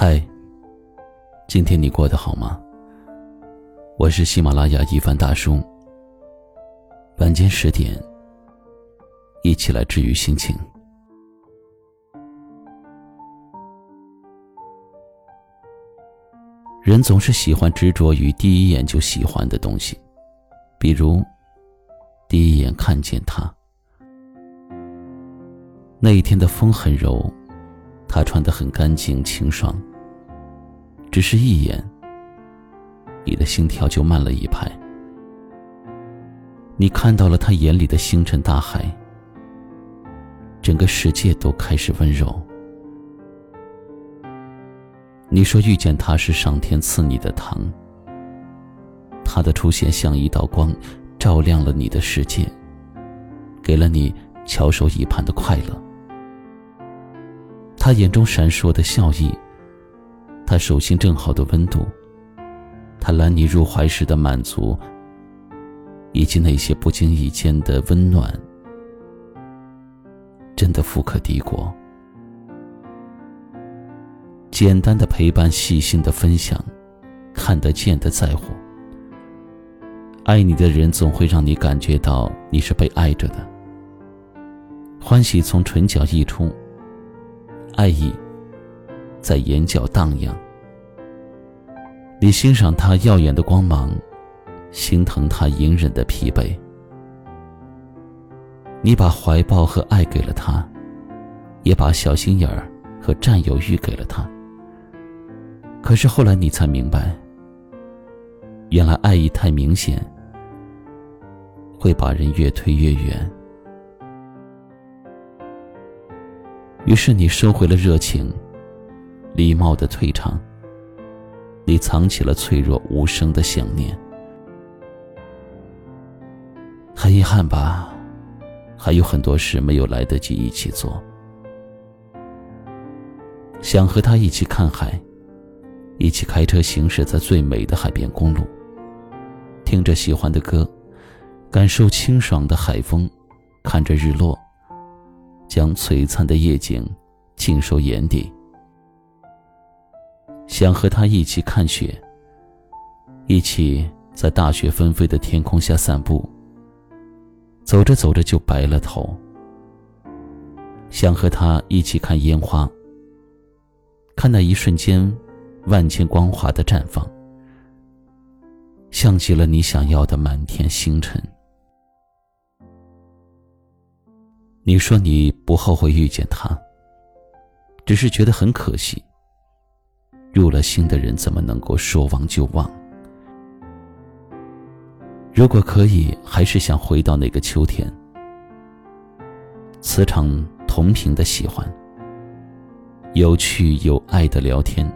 嗨，今天你过得好吗？我是喜马拉雅一凡大叔。晚间十点，一起来治愈心情。人总是喜欢执着于第一眼就喜欢的东西，比如第一眼看见他，那一天的风很柔，他穿得很干净清爽。只是一眼，你的心跳就慢了一拍。你看到了他眼里的星辰大海，整个世界都开始温柔。你说遇见他是上天赐你的糖，他的出现像一道光，照亮了你的世界，给了你翘首以盼的快乐。他眼中闪烁的笑意。他手心正好的温度，他揽你入怀时的满足，以及那些不经意间的温暖，真的富可敌国。简单的陪伴，细心的分享，看得见的在乎，爱你的人总会让你感觉到你是被爱着的，欢喜从唇角溢出，爱意。在眼角荡漾，你欣赏他耀眼的光芒，心疼他隐忍的疲惫。你把怀抱和爱给了他，也把小心眼儿和占有欲给了他。可是后来你才明白，原来爱意太明显，会把人越推越远。于是你收回了热情。礼貌的退场，你藏起了脆弱无声的想念。很遗憾吧，还有很多事没有来得及一起做。想和他一起看海，一起开车行驶在最美的海边公路，听着喜欢的歌，感受清爽的海风，看着日落，将璀璨的夜景尽收眼底。想和他一起看雪，一起在大雪纷飞的天空下散步。走着走着就白了头。想和他一起看烟花，看那一瞬间万千光华的绽放，像极了你想要的满天星辰。你说你不后悔遇见他，只是觉得很可惜。入了心的人怎么能够说忘就忘？如果可以，还是想回到那个秋天，磁场同频的喜欢，有趣有爱的聊天，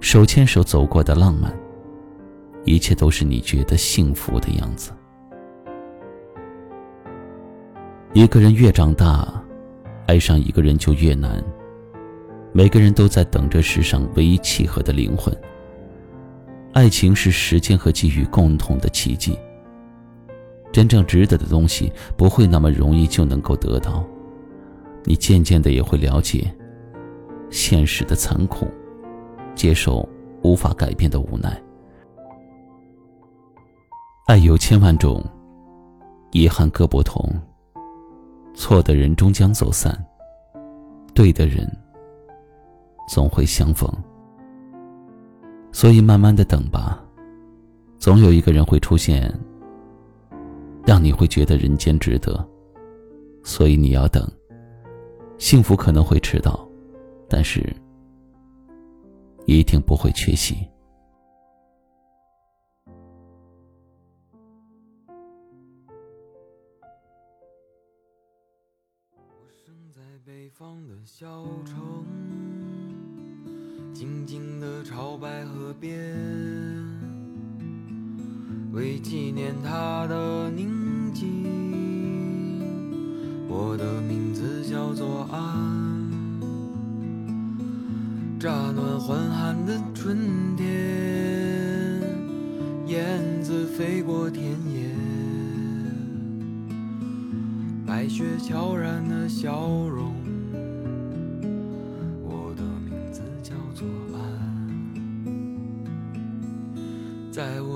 手牵手走过的浪漫，一切都是你觉得幸福的样子。一个人越长大，爱上一个人就越难。每个人都在等着世上唯一契合的灵魂。爱情是时间和机遇共同的奇迹。真正值得的东西不会那么容易就能够得到，你渐渐的也会了解现实的残酷，接受无法改变的无奈。爱有千万种，遗憾各不同。错的人终将走散，对的人。总会相逢，所以慢慢的等吧，总有一个人会出现，让你会觉得人间值得。所以你要等，幸福可能会迟到，但是一定不会缺席。我生在北方的小城。静静的朝白河边，为纪念他的宁静，我的名字叫做安。乍暖还寒的春天，燕子飞过田野，白雪悄然的笑容。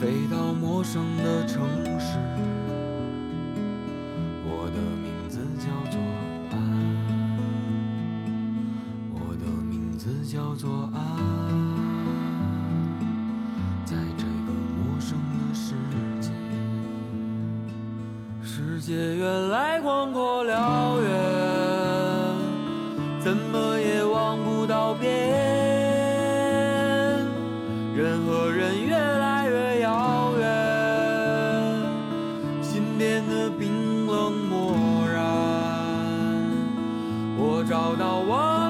飞到陌生的城市，我的名字叫做安，我的名字叫做安，在这个陌生的世界，世界原来广阔辽远，找到我。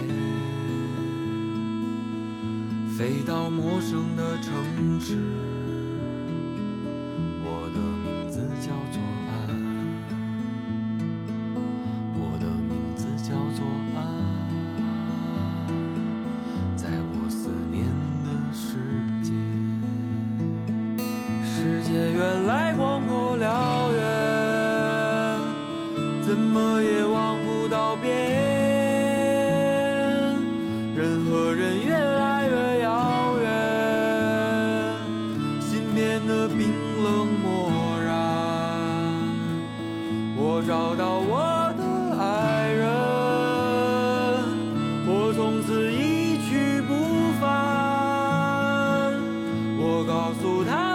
飞到陌生的城市，我的名字叫做安，我的名字叫做安，在我思念的世界，世界原来广阔辽远，怎么也望不到边。任何叫我的爱人我从此一去不返。我告诉他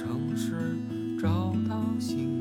城市找到星